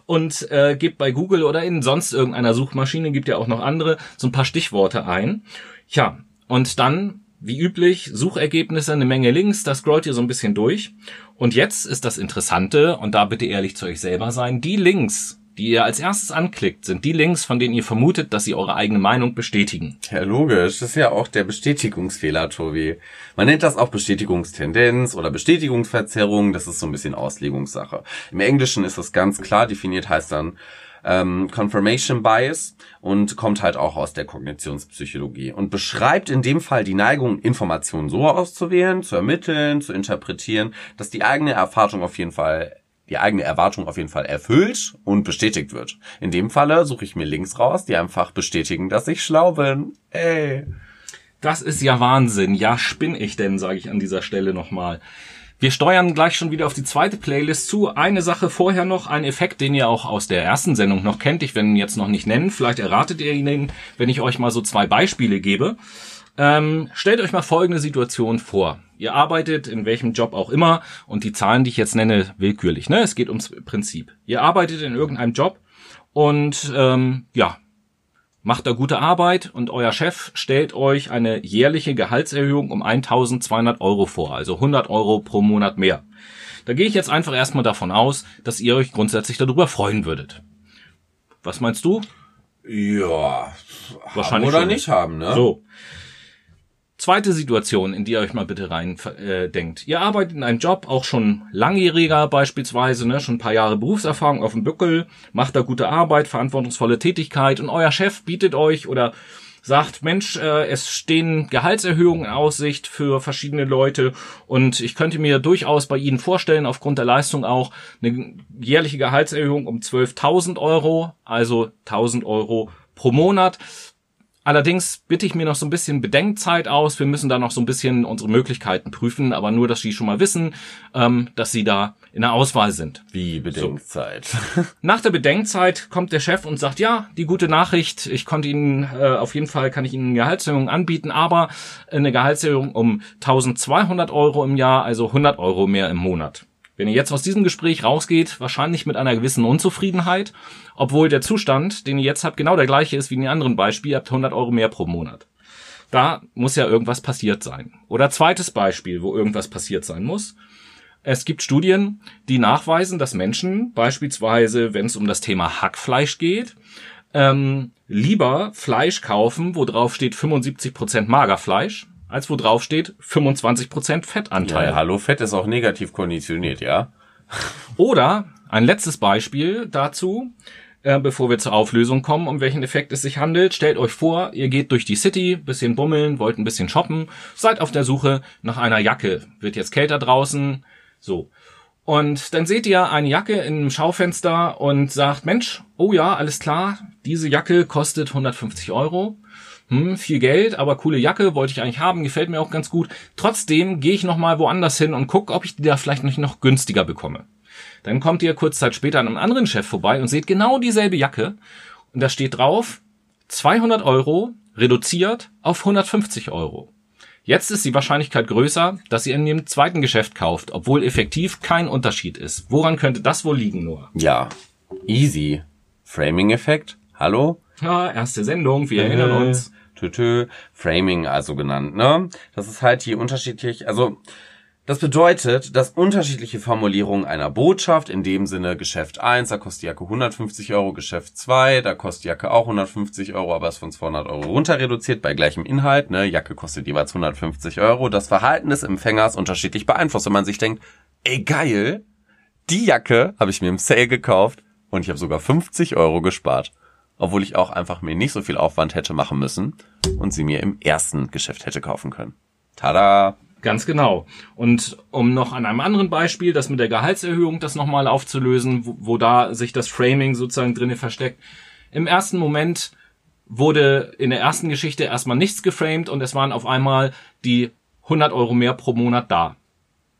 und äh, gebt bei Google oder in sonst irgendeiner Suchmaschine, gibt ja auch noch andere, so ein paar Stichworte ein. Ja, und dann, wie üblich, Suchergebnisse, eine Menge Links, da scrollt ihr so ein bisschen durch. Und jetzt ist das Interessante, und da bitte ehrlich zu euch selber sein, die Links, die ihr als erstes anklickt, sind die Links, von denen ihr vermutet, dass sie eure eigene Meinung bestätigen. Ja, logisch. Das ist ja auch der Bestätigungsfehler, Tobi. Man nennt das auch Bestätigungstendenz oder Bestätigungsverzerrung. Das ist so ein bisschen Auslegungssache. Im Englischen ist das ganz klar definiert, heißt dann ähm, Confirmation Bias und kommt halt auch aus der Kognitionspsychologie und beschreibt in dem Fall die Neigung, Informationen so auszuwählen, zu ermitteln, zu interpretieren, dass die eigene Erfahrung auf jeden Fall die eigene Erwartung auf jeden Fall erfüllt und bestätigt wird. In dem Falle suche ich mir Links raus, die einfach bestätigen, dass ich schlau bin. Ey. Das ist ja Wahnsinn. Ja, spinn ich denn, sage ich an dieser Stelle nochmal. Wir steuern gleich schon wieder auf die zweite Playlist zu. Eine Sache vorher noch, ein Effekt, den ihr auch aus der ersten Sendung noch kennt. Ich werde ihn jetzt noch nicht nennen. Vielleicht erratet ihr ihn, wenn ich euch mal so zwei Beispiele gebe. Ähm, stellt euch mal folgende Situation vor. Ihr arbeitet in welchem Job auch immer und die Zahlen, die ich jetzt nenne, willkürlich. Ne? Es geht ums Prinzip. Ihr arbeitet in irgendeinem Job und ähm, ja, macht da gute Arbeit und euer Chef stellt euch eine jährliche Gehaltserhöhung um 1200 Euro vor, also 100 Euro pro Monat mehr. Da gehe ich jetzt einfach erstmal davon aus, dass ihr euch grundsätzlich darüber freuen würdet. Was meinst du? Ja, Wahrscheinlich haben oder schon. nicht haben, ne? So. Zweite Situation, in die ihr euch mal bitte rein äh, denkt. Ihr arbeitet in einem Job, auch schon langjähriger beispielsweise, ne, schon ein paar Jahre Berufserfahrung auf dem Bückel, macht da gute Arbeit, verantwortungsvolle Tätigkeit und euer Chef bietet euch oder sagt, Mensch, äh, es stehen Gehaltserhöhungen in Aussicht für verschiedene Leute und ich könnte mir durchaus bei Ihnen vorstellen, aufgrund der Leistung auch eine jährliche Gehaltserhöhung um 12.000 Euro, also 1.000 Euro pro Monat. Allerdings bitte ich mir noch so ein bisschen Bedenkzeit aus. Wir müssen da noch so ein bisschen unsere Möglichkeiten prüfen, aber nur, dass Sie schon mal wissen, ähm, dass Sie da in der Auswahl sind. Wie Bedenkzeit. Nach der Bedenkzeit kommt der Chef und sagt, ja, die gute Nachricht, ich konnte Ihnen, äh, auf jeden Fall kann ich Ihnen eine Gehaltserhöhung anbieten, aber eine Gehaltserhöhung um 1200 Euro im Jahr, also 100 Euro mehr im Monat. Wenn ihr jetzt aus diesem Gespräch rausgeht, wahrscheinlich mit einer gewissen Unzufriedenheit, obwohl der Zustand, den ihr jetzt habt, genau der gleiche ist wie in den anderen Beispielen, ihr habt 100 Euro mehr pro Monat. Da muss ja irgendwas passiert sein. Oder zweites Beispiel, wo irgendwas passiert sein muss. Es gibt Studien, die nachweisen, dass Menschen beispielsweise, wenn es um das Thema Hackfleisch geht, ähm, lieber Fleisch kaufen, wo drauf steht 75% Magerfleisch, als wo drauf steht 25% Fettanteil. Ja, hallo, Fett ist auch negativ konditioniert, ja? Oder ein letztes Beispiel dazu, äh, bevor wir zur Auflösung kommen, um welchen Effekt es sich handelt. Stellt euch vor, ihr geht durch die City, bisschen bummeln, wollt ein bisschen shoppen, seid auf der Suche nach einer Jacke. Wird jetzt kälter draußen, so. Und dann seht ihr eine Jacke in einem Schaufenster und sagt, Mensch, oh ja, alles klar, diese Jacke kostet 150 Euro. Hm, viel Geld, aber coole Jacke, wollte ich eigentlich haben, gefällt mir auch ganz gut. Trotzdem gehe ich nochmal woanders hin und gucke, ob ich die da vielleicht nicht noch günstiger bekomme. Dann kommt ihr kurz Zeit später an einem anderen Chef vorbei und seht genau dieselbe Jacke. Und da steht drauf, 200 Euro reduziert auf 150 Euro. Jetzt ist die Wahrscheinlichkeit größer, dass ihr in dem zweiten Geschäft kauft, obwohl effektiv kein Unterschied ist. Woran könnte das wohl liegen, nur? Ja. Easy. Framing-Effekt? Hallo? Ja, erste Sendung, wir erinnern uns. Tütü. Framing also genannt, ne? Das ist halt hier unterschiedlich, also das bedeutet, dass unterschiedliche Formulierungen einer Botschaft, in dem Sinne Geschäft 1, da kostet die Jacke 150 Euro, Geschäft 2, da kostet die Jacke auch 150 Euro, aber ist von 200 Euro runter reduziert bei gleichem Inhalt, ne? Jacke kostet jeweils 150 Euro. Das Verhalten des Empfängers unterschiedlich beeinflusst, wenn man sich denkt, ey geil, die Jacke habe ich mir im Sale gekauft und ich habe sogar 50 Euro gespart. Obwohl ich auch einfach mir nicht so viel Aufwand hätte machen müssen und sie mir im ersten Geschäft hätte kaufen können. Tada! Ganz genau. Und um noch an einem anderen Beispiel, das mit der Gehaltserhöhung, das nochmal aufzulösen, wo, wo da sich das Framing sozusagen drinne versteckt. Im ersten Moment wurde in der ersten Geschichte erstmal nichts geframed und es waren auf einmal die 100 Euro mehr pro Monat da.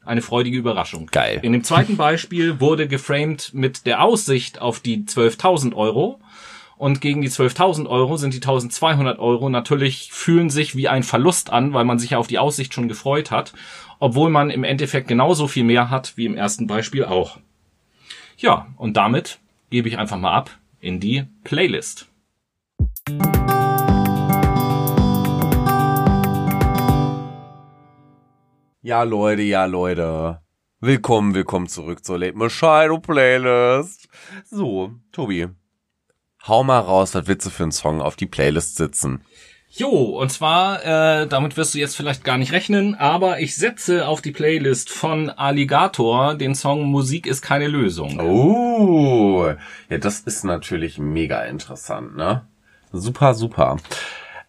Eine freudige Überraschung. Geil. In dem zweiten Beispiel wurde geframed mit der Aussicht auf die 12.000 Euro. Und gegen die 12.000 Euro sind die 1.200 Euro natürlich fühlen sich wie ein Verlust an, weil man sich ja auf die Aussicht schon gefreut hat, obwohl man im Endeffekt genauso viel mehr hat wie im ersten Beispiel auch. Ja, und damit gebe ich einfach mal ab in die Playlist. Ja, Leute, ja, Leute. Willkommen, willkommen zurück zur Late Machado Playlist. So, Tobi. Hau mal raus, was Witze für einen Song auf die Playlist sitzen. Jo, und zwar, äh, damit wirst du jetzt vielleicht gar nicht rechnen, aber ich setze auf die Playlist von Alligator den Song Musik ist keine Lösung. Oh, ja, das ist natürlich mega interessant, ne? Super, super.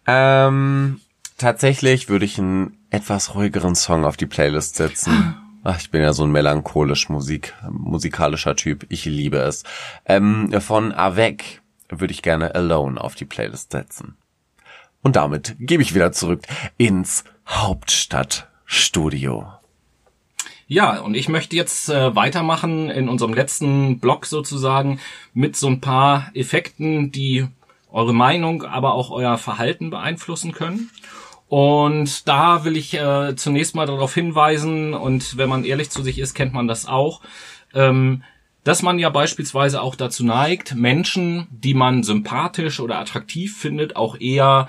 Ähm, tatsächlich würde ich einen etwas ruhigeren Song auf die Playlist setzen. Ach, ich bin ja so ein melancholisch Musik, musikalischer Typ. Ich liebe es. Ähm, von Avec würde ich gerne Alone auf die Playlist setzen. Und damit gebe ich wieder zurück ins Hauptstadtstudio. Ja, und ich möchte jetzt äh, weitermachen in unserem letzten Blog sozusagen mit so ein paar Effekten, die eure Meinung, aber auch euer Verhalten beeinflussen können. Und da will ich äh, zunächst mal darauf hinweisen, und wenn man ehrlich zu sich ist, kennt man das auch, ähm, dass man ja beispielsweise auch dazu neigt, Menschen, die man sympathisch oder attraktiv findet, auch eher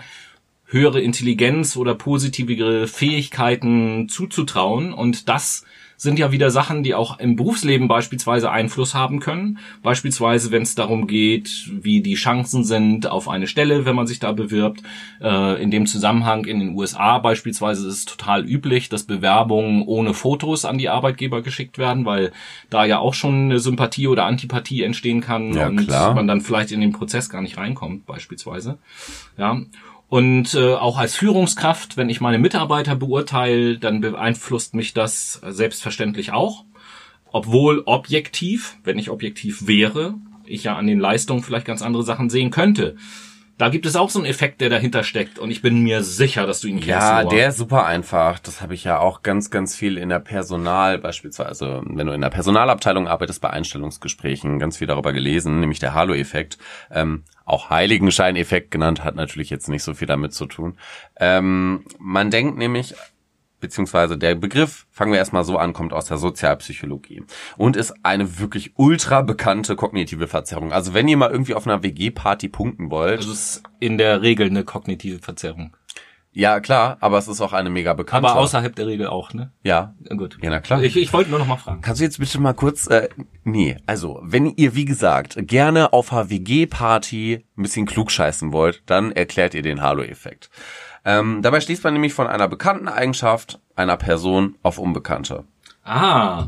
höhere Intelligenz oder positivere Fähigkeiten zuzutrauen. Und das sind ja wieder Sachen, die auch im Berufsleben beispielsweise Einfluss haben können. Beispielsweise, wenn es darum geht, wie die Chancen sind auf eine Stelle, wenn man sich da bewirbt. Äh, in dem Zusammenhang in den USA beispielsweise ist es total üblich, dass Bewerbungen ohne Fotos an die Arbeitgeber geschickt werden, weil da ja auch schon eine Sympathie oder Antipathie entstehen kann Ja, und klar. man dann vielleicht in den Prozess gar nicht reinkommt, beispielsweise. Ja. Und äh, auch als Führungskraft, wenn ich meine Mitarbeiter beurteile, dann beeinflusst mich das selbstverständlich auch. Obwohl objektiv, wenn ich objektiv wäre, ich ja an den Leistungen vielleicht ganz andere Sachen sehen könnte. Da gibt es auch so einen Effekt, der dahinter steckt. Und ich bin mir sicher, dass du ihn kennst. Ja, Noah. der ist super einfach. Das habe ich ja auch ganz, ganz viel in der Personal, beispielsweise, wenn du in der Personalabteilung arbeitest, bei Einstellungsgesprächen, ganz viel darüber gelesen, nämlich der Halo-Effekt. Ähm, auch Heiligenschein-Effekt genannt, hat natürlich jetzt nicht so viel damit zu tun. Ähm, man denkt nämlich, beziehungsweise der Begriff, fangen wir erstmal so an, kommt aus der Sozialpsychologie und ist eine wirklich ultra bekannte kognitive Verzerrung. Also wenn ihr mal irgendwie auf einer WG-Party punkten wollt, Also es ist in der Regel eine kognitive Verzerrung. Ja klar, aber es ist auch eine mega bekannte. Aber außerhalb der Regel auch, ne? ja, Gut. Ja, na klar. Ich, ich wollte nur noch mal fragen. Kannst du jetzt bitte mal kurz, äh, nee, also, wenn ihr, wie gesagt, gerne auf einer WG-Party ein bisschen klugscheißen wollt, dann erklärt ihr den Halo-Effekt. Ähm, dabei schließt man nämlich von einer bekannten Eigenschaft einer Person auf Unbekannte. Ah,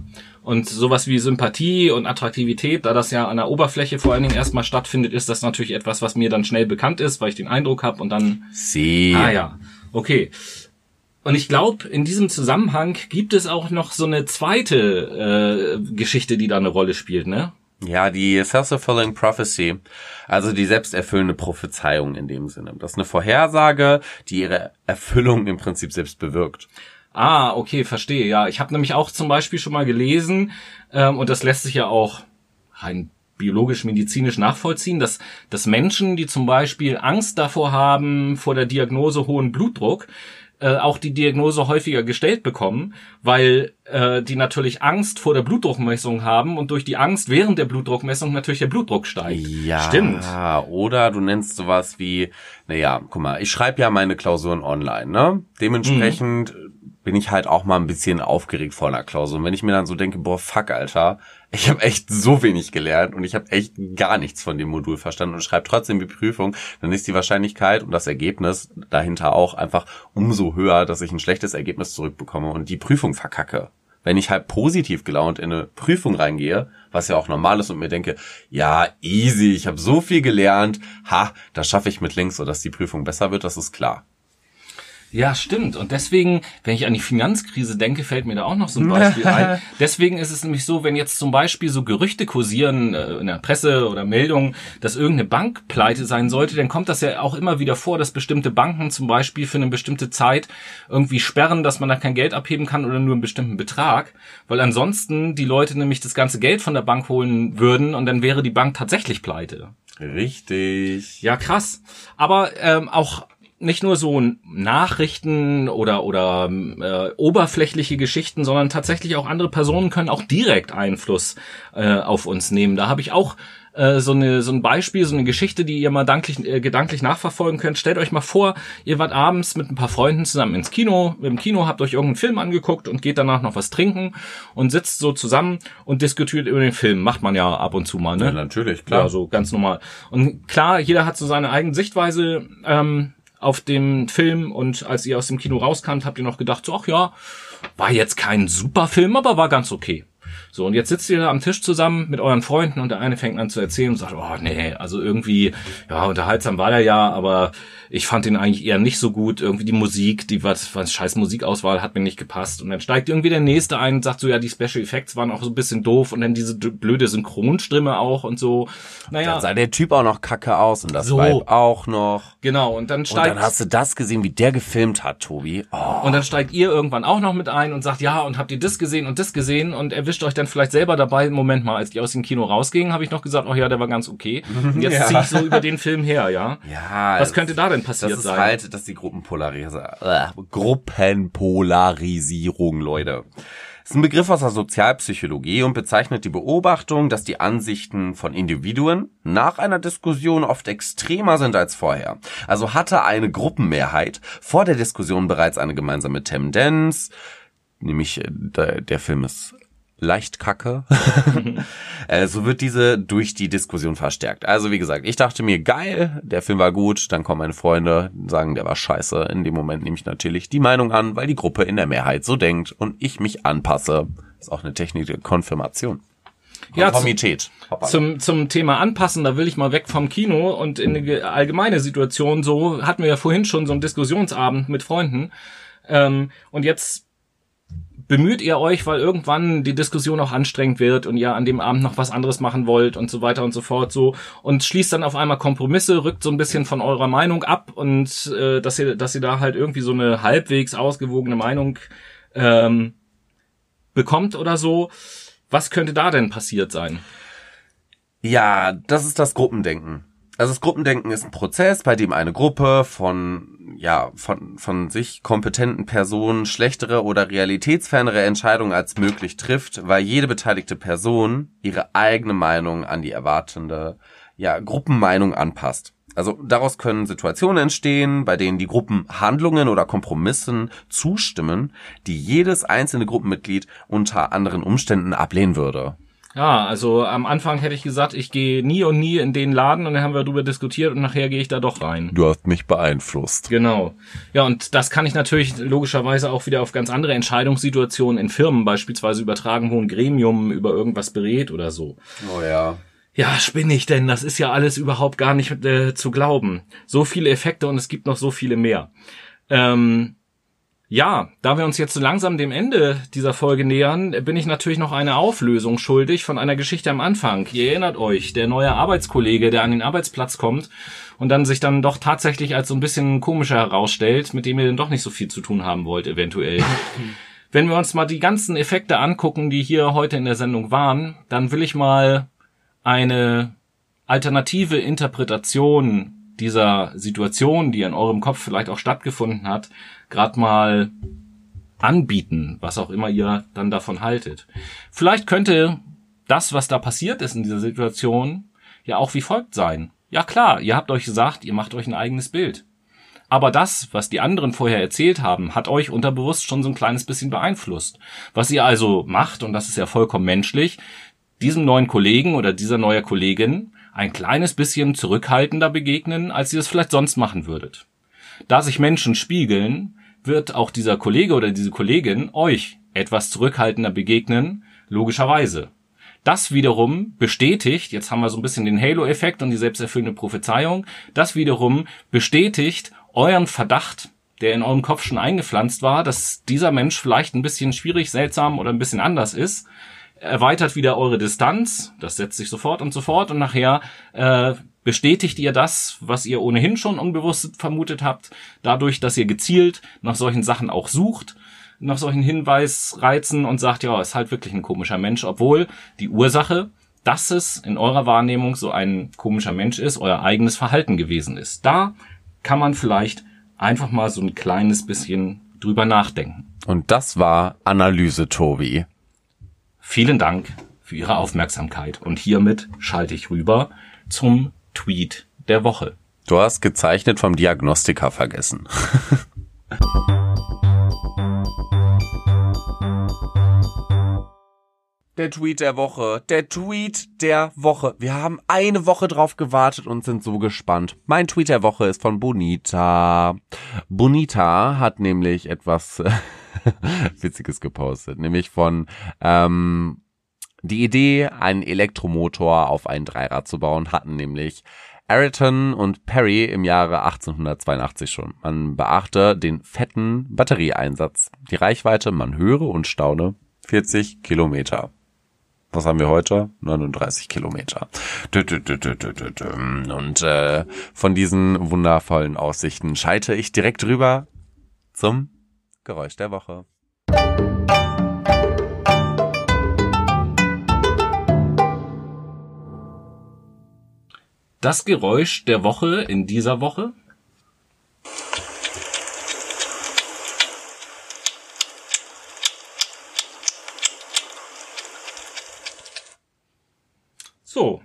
und sowas wie Sympathie und Attraktivität, da das ja an der Oberfläche vor allen Dingen erstmal stattfindet, ist das natürlich etwas, was mir dann schnell bekannt ist, weil ich den Eindruck habe und dann, Sie. ah ja, okay. Und ich glaube, in diesem Zusammenhang gibt es auch noch so eine zweite äh, Geschichte, die da eine Rolle spielt, ne? Ja, die Self-Fulfilling Prophecy, also die selbsterfüllende Prophezeiung in dem Sinne. Das ist eine Vorhersage, die ihre Erfüllung im Prinzip selbst bewirkt. Ah, okay, verstehe. Ja, ich habe nämlich auch zum Beispiel schon mal gelesen, ähm, und das lässt sich ja auch rein biologisch-medizinisch nachvollziehen, dass, dass Menschen, die zum Beispiel Angst davor haben, vor der Diagnose hohen Blutdruck, äh, auch die Diagnose häufiger gestellt bekommen, weil äh, die natürlich Angst vor der Blutdruckmessung haben und durch die Angst während der Blutdruckmessung natürlich der Blutdruck steigt. Ja, Stimmt. oder du nennst sowas wie, naja, guck mal, ich schreibe ja meine Klausuren online, ne? Dementsprechend bin ich halt auch mal ein bisschen aufgeregt vor einer Klausur. Und wenn ich mir dann so denke, boah, fuck, Alter, ich habe echt so wenig gelernt und ich habe echt gar nichts von dem Modul verstanden und schreibe trotzdem die Prüfung, dann ist die Wahrscheinlichkeit und das Ergebnis dahinter auch einfach umso höher, dass ich ein schlechtes Ergebnis zurückbekomme und die Prüfung verkacke wenn ich halt positiv gelaunt in eine Prüfung reingehe, was ja auch normal ist und mir denke, ja, easy, ich habe so viel gelernt, ha, das schaffe ich mit links, sodass die Prüfung besser wird, das ist klar. Ja, stimmt. Und deswegen, wenn ich an die Finanzkrise denke, fällt mir da auch noch so ein Beispiel ein. Deswegen ist es nämlich so, wenn jetzt zum Beispiel so Gerüchte kursieren äh, in der Presse oder Meldungen, dass irgendeine Bank pleite sein sollte, dann kommt das ja auch immer wieder vor, dass bestimmte Banken zum Beispiel für eine bestimmte Zeit irgendwie sperren, dass man da kein Geld abheben kann oder nur einen bestimmten Betrag, weil ansonsten die Leute nämlich das ganze Geld von der Bank holen würden und dann wäre die Bank tatsächlich pleite. Richtig. Ja, krass. Aber ähm, auch nicht nur so Nachrichten oder oder äh, oberflächliche Geschichten, sondern tatsächlich auch andere Personen können auch direkt Einfluss äh, auf uns nehmen. Da habe ich auch äh, so eine so ein Beispiel, so eine Geschichte, die ihr mal danklich, äh, gedanklich nachverfolgen könnt. Stellt euch mal vor, ihr wart abends mit ein paar Freunden zusammen ins Kino, im Kino habt euch irgendeinen Film angeguckt und geht danach noch was trinken und sitzt so zusammen und diskutiert über den Film. Macht man ja ab und zu mal, ne? Ja, natürlich, klar. Ja, so ganz normal. Und klar, jeder hat so seine eigene Sichtweise ähm, auf dem Film und als ihr aus dem Kino rauskamt, habt ihr noch gedacht, so, ach ja, war jetzt kein super Film, aber war ganz okay. So, und jetzt sitzt ihr da am Tisch zusammen mit euren Freunden und der eine fängt an zu erzählen und sagt, oh nee, also irgendwie, ja, unterhaltsam war der ja, aber ich fand ihn eigentlich eher nicht so gut. Irgendwie die Musik, die was, was scheiß Musikauswahl hat mir nicht gepasst. Und dann steigt irgendwie der nächste ein und sagt so, ja, die Special Effects waren auch so ein bisschen doof und dann diese blöde Synchronstimme auch und so. Naja. Dann sah der Typ auch noch kacke aus und das so. Vibe auch noch. Genau, und dann steigt. Und dann hast du das gesehen, wie der gefilmt hat, Tobi. Oh. Und dann steigt ihr irgendwann auch noch mit ein und sagt, ja, und habt ihr das gesehen und das gesehen und erwischt euch dann vielleicht selber dabei. Moment mal, als die aus dem Kino rausgingen, habe ich noch gesagt, oh ja, der war ganz okay. Und jetzt ja. ziehe ich so über den Film her, ja. Ja. Was könnte da denn passiert sein? Das ist sein? halt, dass die Gruppenpolarisierung, äh, Gruppenpolarisierung, Leute. Ist ein Begriff aus der Sozialpsychologie und bezeichnet die Beobachtung, dass die Ansichten von Individuen nach einer Diskussion oft extremer sind als vorher. Also hatte eine Gruppenmehrheit vor der Diskussion bereits eine gemeinsame Tendenz, nämlich äh, der, der Film ist leicht kacke. äh, so wird diese durch die Diskussion verstärkt. Also wie gesagt, ich dachte mir, geil, der Film war gut, dann kommen meine Freunde, sagen, der war scheiße. In dem Moment nehme ich natürlich die Meinung an, weil die Gruppe in der Mehrheit so denkt und ich mich anpasse. ist auch eine Technik der Konfirmation. Ja, zum, zum Thema Anpassen, da will ich mal weg vom Kino und in eine allgemeine Situation. So hatten wir ja vorhin schon so einen Diskussionsabend mit Freunden. Ähm, und jetzt bemüht ihr euch, weil irgendwann die Diskussion auch anstrengend wird und ihr an dem Abend noch was anderes machen wollt und so weiter und so fort so und schließt dann auf einmal Kompromisse, rückt so ein bisschen von eurer Meinung ab und äh, dass ihr, dass ihr da halt irgendwie so eine halbwegs ausgewogene Meinung ähm, bekommt oder so. Was könnte da denn passiert sein? Ja, das ist das Gruppendenken. Also das Gruppendenken ist ein Prozess, bei dem eine Gruppe von, ja, von, von sich kompetenten Personen schlechtere oder realitätsfernere Entscheidungen als möglich trifft, weil jede beteiligte Person ihre eigene Meinung an die erwartende, ja, Gruppenmeinung anpasst. Also daraus können Situationen entstehen, bei denen die Gruppen Handlungen oder Kompromissen zustimmen, die jedes einzelne Gruppenmitglied unter anderen Umständen ablehnen würde. Ja, also am Anfang hätte ich gesagt, ich gehe nie und nie in den Laden und dann haben wir darüber diskutiert und nachher gehe ich da doch rein. Du hast mich beeinflusst. Genau. Ja, und das kann ich natürlich logischerweise auch wieder auf ganz andere Entscheidungssituationen in Firmen beispielsweise übertragen, wo ein Gremium über irgendwas berät oder so. Oh ja. Ja, spinne ich denn? Das ist ja alles überhaupt gar nicht äh, zu glauben. So viele Effekte und es gibt noch so viele mehr. Ähm, ja, da wir uns jetzt so langsam dem Ende dieser Folge nähern, bin ich natürlich noch eine Auflösung schuldig von einer Geschichte am Anfang. Ihr erinnert euch, der neue Arbeitskollege, der an den Arbeitsplatz kommt und dann sich dann doch tatsächlich als so ein bisschen komischer herausstellt, mit dem ihr dann doch nicht so viel zu tun haben wollt, eventuell. Wenn wir uns mal die ganzen Effekte angucken, die hier heute in der Sendung waren, dann will ich mal eine alternative Interpretation dieser Situation, die in eurem Kopf vielleicht auch stattgefunden hat, gerade mal anbieten, was auch immer ihr dann davon haltet. Vielleicht könnte das, was da passiert ist in dieser Situation, ja auch wie folgt sein. Ja klar, ihr habt euch gesagt, ihr macht euch ein eigenes Bild. Aber das, was die anderen vorher erzählt haben, hat euch unterbewusst schon so ein kleines bisschen beeinflusst. Was ihr also macht, und das ist ja vollkommen menschlich, diesem neuen Kollegen oder dieser neue Kollegin ein kleines bisschen zurückhaltender begegnen, als ihr es vielleicht sonst machen würdet. Da sich Menschen spiegeln, wird auch dieser Kollege oder diese Kollegin euch etwas zurückhaltender begegnen, logischerweise. Das wiederum bestätigt, jetzt haben wir so ein bisschen den Halo-Effekt und die selbsterfüllende Prophezeiung, das wiederum bestätigt euren Verdacht, der in eurem Kopf schon eingepflanzt war, dass dieser Mensch vielleicht ein bisschen schwierig, seltsam oder ein bisschen anders ist, erweitert wieder eure Distanz, das setzt sich sofort und sofort und nachher äh, bestätigt ihr das, was ihr ohnehin schon unbewusst vermutet habt, dadurch, dass ihr gezielt nach solchen Sachen auch sucht, nach solchen Hinweisreizen und sagt, ja, ist halt wirklich ein komischer Mensch, obwohl die Ursache, dass es in eurer Wahrnehmung so ein komischer Mensch ist, euer eigenes Verhalten gewesen ist. Da kann man vielleicht einfach mal so ein kleines bisschen drüber nachdenken. Und das war Analyse, Tobi. Vielen Dank für Ihre Aufmerksamkeit und hiermit schalte ich rüber zum Tweet der Woche. Du hast gezeichnet vom Diagnostiker vergessen. Der Tweet der Woche. Der Tweet der Woche. Wir haben eine Woche drauf gewartet und sind so gespannt. Mein Tweet der Woche ist von Bonita. Bonita hat nämlich etwas Witziges gepostet, nämlich von ähm, Die Idee, einen Elektromotor auf ein Dreirad zu bauen, hatten nämlich Ayrton und Perry im Jahre 1882 schon. Man beachte den fetten Batterieeinsatz. Die Reichweite, man höre und staune, 40 Kilometer. Was haben wir heute? 39 Kilometer. Und äh, von diesen wundervollen Aussichten schalte ich direkt rüber zum Geräusch der Woche. Das Geräusch der Woche in dieser Woche. So.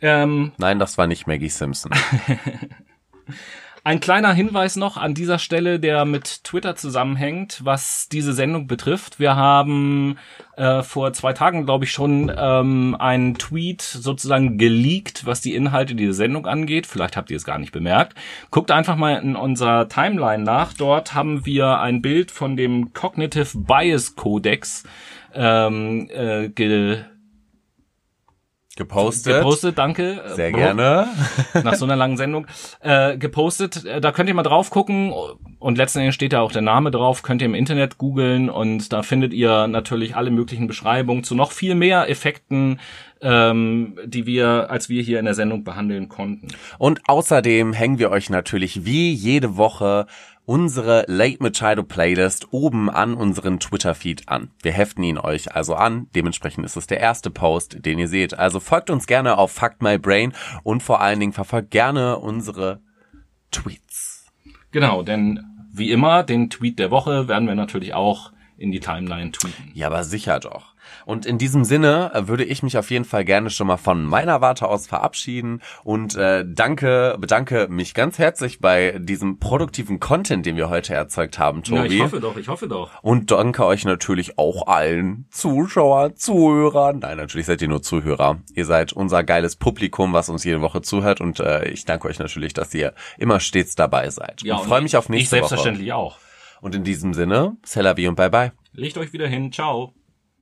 Ähm, Nein, das war nicht Maggie Simpson. Ein kleiner Hinweis noch an dieser Stelle, der mit Twitter zusammenhängt, was diese Sendung betrifft. Wir haben äh, vor zwei Tagen, glaube ich, schon ähm, einen Tweet sozusagen geleakt, was die Inhalte dieser Sendung angeht. Vielleicht habt ihr es gar nicht bemerkt. Guckt einfach mal in unserer Timeline nach. Dort haben wir ein Bild von dem Cognitive Bias Codex ähm, äh, ge Gepostet. Gepostet, danke. Sehr gerne. Nach so einer langen Sendung. Äh, gepostet, äh, da könnt ihr mal drauf gucken und letzten Endes steht da auch der Name drauf, könnt ihr im Internet googeln und da findet ihr natürlich alle möglichen Beschreibungen zu noch viel mehr Effekten, ähm, die wir, als wir hier in der Sendung behandeln konnten. Und außerdem hängen wir euch natürlich wie jede Woche unsere Late Machado Playlist oben an unseren Twitter-Feed an. Wir heften ihn euch also an. Dementsprechend ist es der erste Post, den ihr seht. Also folgt uns gerne auf Fuck My Brain und vor allen Dingen verfolgt gerne unsere Tweets. Genau, denn wie immer, den Tweet der Woche werden wir natürlich auch in die Timeline tweeten. Ja, aber sicher doch. Und in diesem Sinne äh, würde ich mich auf jeden Fall gerne schon mal von meiner Warte aus verabschieden und äh, danke, bedanke mich ganz herzlich bei diesem produktiven Content, den wir heute erzeugt haben, Tobi. Ja, ich hoffe doch, ich hoffe doch. Und danke euch natürlich auch allen Zuschauern, Zuhörern. Nein, natürlich seid ihr nur Zuhörer. Ihr seid unser geiles Publikum, was uns jede Woche zuhört und äh, ich danke euch natürlich, dass ihr immer stets dabei seid. Ja, und freue mich auf nächste. Ich selbstverständlich Woche. auch. Und in diesem Sinne, c'est la vie und bye bye. Legt euch wieder hin. Ciao.